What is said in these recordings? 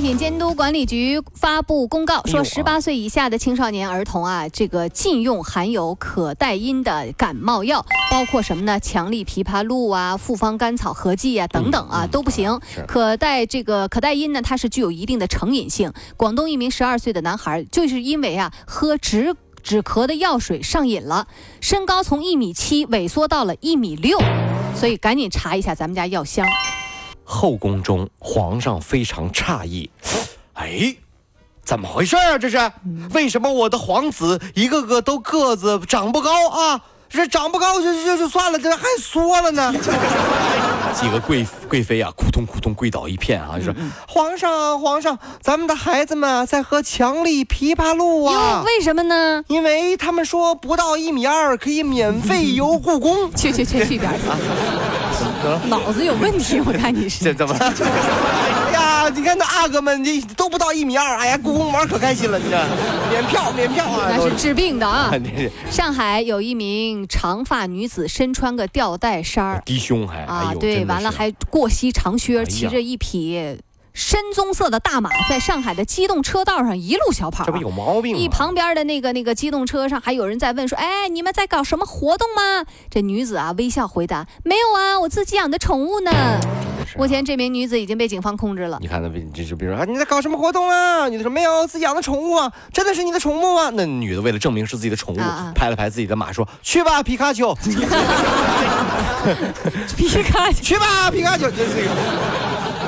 品监督管理局发布公告，说十八岁以下的青少年儿童啊，这个禁用含有可待因的感冒药，包括什么呢？强力枇杷露啊、复方甘草合剂啊等等啊都不行。可待这个可待因呢，它是具有一定的成瘾性。广东一名十二岁的男孩，就是因为啊喝止止咳的药水上瘾了，身高从一米七萎缩到了一米六，所以赶紧查一下咱们家药箱。后宫中，皇上非常诧异，哎，怎么回事啊？这是为什么我的皇子一个个都个子长不高啊？这长不高就就就算了，这还缩了呢。几个贵贵妃啊，扑通扑通跪倒一片啊，就说：“皇上，皇上，咱们的孩子们在喝强力枇杷露啊，，为什么呢？因为他们说不到一米二可以免费游故宫。去去去去一边去！脑子有问题，我看你这是。怎么？哎呀，你看那阿哥们，这都不到一米二，哎呀，故宫玩可开心了，你这免票免票啊！那是治病的啊！上海有一名长发女子身穿个吊带衫儿低胸还啊对，完了还过膝长哎靴，骑着一匹深棕色的大马，在上海的机动车道上一路小跑这不。有毛病吗？一旁边的那个那个机动车上还有人在问说：“哎，你们在搞什么活动吗？”这女子啊微笑回答：“没有啊，我自己养的宠物呢。”是目前这名女子已经被警方控制了。你看那这就比如说啊，你在搞什么活动啊？女的说没有，自己养的宠物啊，真的是你的宠物吗？那女的为了证明是自己的宠物，啊啊拍了拍自己的马说：“去吧，皮卡丘，皮卡丘，去吧，皮卡丘。”就是这个。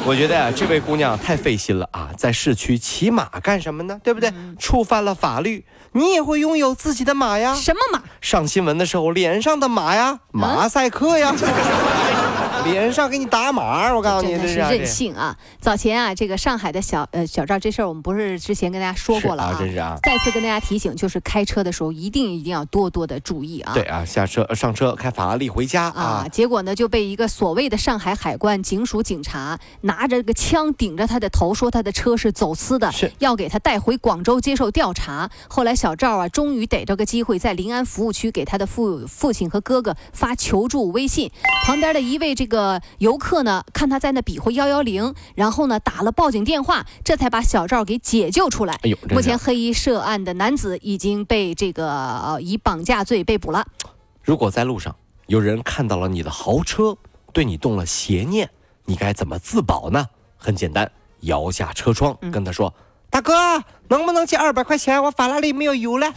我觉得呀、这位姑娘太费心了啊，在市区骑马干什么呢？对不对？触犯了法律，你也会拥有自己的马呀。什么马？上新闻的时候，脸上的马呀，马赛克呀，脸上给你打码，我告诉你，真的是任性啊！早前啊，这个上海的小呃小赵这事儿，我们不是之前跟大家说过了啊真是啊再次跟大家提醒，就是开车的时候一定一定要多多的注意啊。对啊，下车呃上车开法拉利回家啊啊，，结果呢就被一个所谓的上海海关警署警察拿着个枪顶着他的头，说他的车是走私的是，要给他带回广州接受调查。后来小赵啊，终于逮着个机会，在临安服务区给他的父父亲和哥哥发求助微信。旁边的一位这个游客呢，看他在那比划幺幺零，然后呢打了报警电话，这才把小赵给解救出来。哎呦，目前黑衣涉案的男子已经被这个呃以绑架罪被捕了。如果在路上有人看到了你的豪车，对你动了邪念，你该怎么自保呢？很简单，摇下车窗嗯跟他说：“大哥，能不能借二百块钱？我法拉利没有油了。”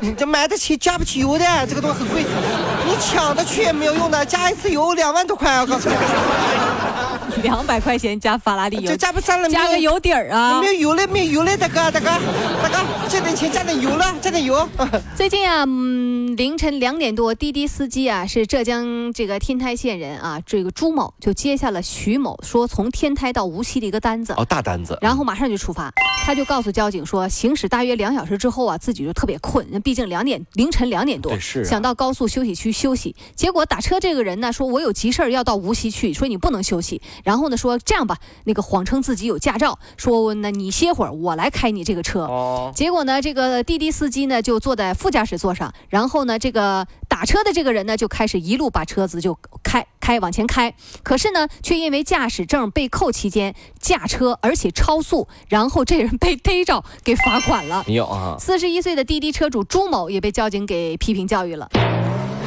你这买得起加不起油的，这个东西很贵。你抢着去也没有用的，加一次油两万多块，我告诉你，两百块钱加法拉利油这，加不上了加个油底儿啊没！有油了，没有油了，大哥，大哥，大哥，这点钱加点油了，加点油。最近啊，嗯，凌晨两点多，滴滴司机啊是浙江这个天台县人啊，这个朱某就接下了徐某说从天台到无锡的一个单子。哦，大单子。然后马上就出发，他就告诉交警说，行驶大约两小时之后啊，自己就特别困，那毕竟两点凌晨两点多，是啊想到高速休息区休息。结果打车这个人呢说，我有急事儿要到无锡去，说你不能休息。然后呢说这样吧，那个谎称自己有驾照，说那你歇会儿，我来开你这个车。哦，结果呢，这个滴滴司机呢就坐在副驾驶座上，然后呢，这个打车的这个人呢就开始一路把车子就开开往前开，可是呢，却因为驾驶证被扣期间驾车而且超速，然后这人被逮着给罚款了。有啊？四十一岁的滴滴车主朱某也被交警给批评教育了。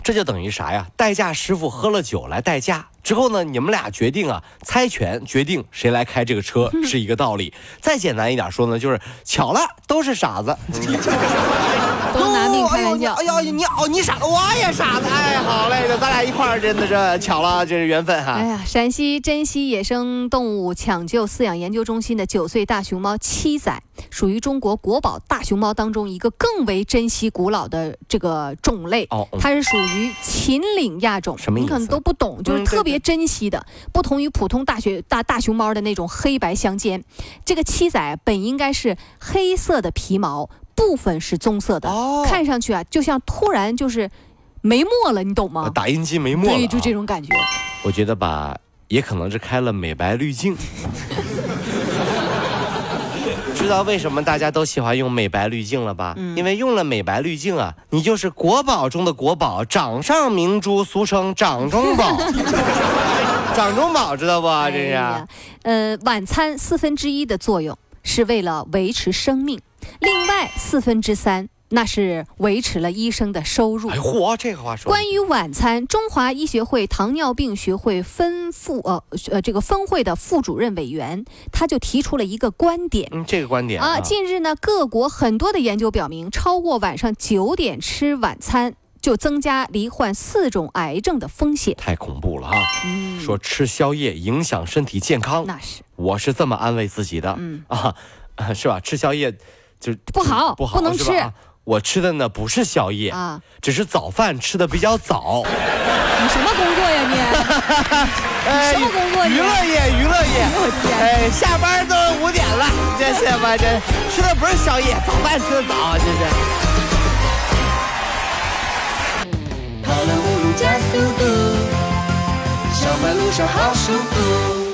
这就等于啥呀？代驾师傅喝了酒来代驾之后呢，你们俩决定啊，猜拳决定谁来开这个车是一个道理。再简单一点说呢，就是巧了，都是傻子。都拿命开玩笑哎。呦，哎呦你哦，你傻，我也傻子。哎，好嘞，咱俩一块儿，真的是巧了，这是缘分哈。哎呀，陕西珍稀野生动物抢救饲养研究中心的九岁大熊猫七仔，属于中国国宝大熊猫当中一个更为珍稀古老的这个种类。哦嗯它是属于秦岭亚种，什么你可能都不懂，就是特别珍惜的，不同于普通大学大大熊猫的那种黑白相间。这个七仔本应该是黑色的皮毛。部分是棕色的，哦看上去啊就像突然就是没墨了，你懂吗？打印机没墨了、对，啊，就这种感觉。我觉得吧，也可能是开了美白滤镜。知道为什么大家都喜欢用美白滤镜了吧？嗯因为用了美白滤镜啊，你就是国宝中的国宝，掌上明珠，俗称掌中宝。掌中宝知道不？这是、哎呃，晚餐四分之一的作用是为了维持生命，另外四分之三那是维持了医生的收入哎。嚯，这个话说。关于晚餐，中华医学会糖尿病学会分副呃呃这个分会的副主任委员，他就提出了一个观点。嗯，这个观点啊，近日呢，各国很多的研究表明，超过晚上九点吃晚餐，就增加罹患四种癌症的风险。太恐怖了啊！嗯，说吃宵夜影响身体健康，那是我是这么安慰自己的。嗯啊，啊 是吧？吃宵夜就不好不好，不能吃啊我吃的呢不是宵夜，啊，只是早饭吃的比较早。你什么工作呀你？你什么工作你娱乐业，娱乐业。我天！哎，下班都五点了，这是吧？这吃的不是宵夜，早饭吃的早，这是。跑了五路加速度，上班路上好舒服。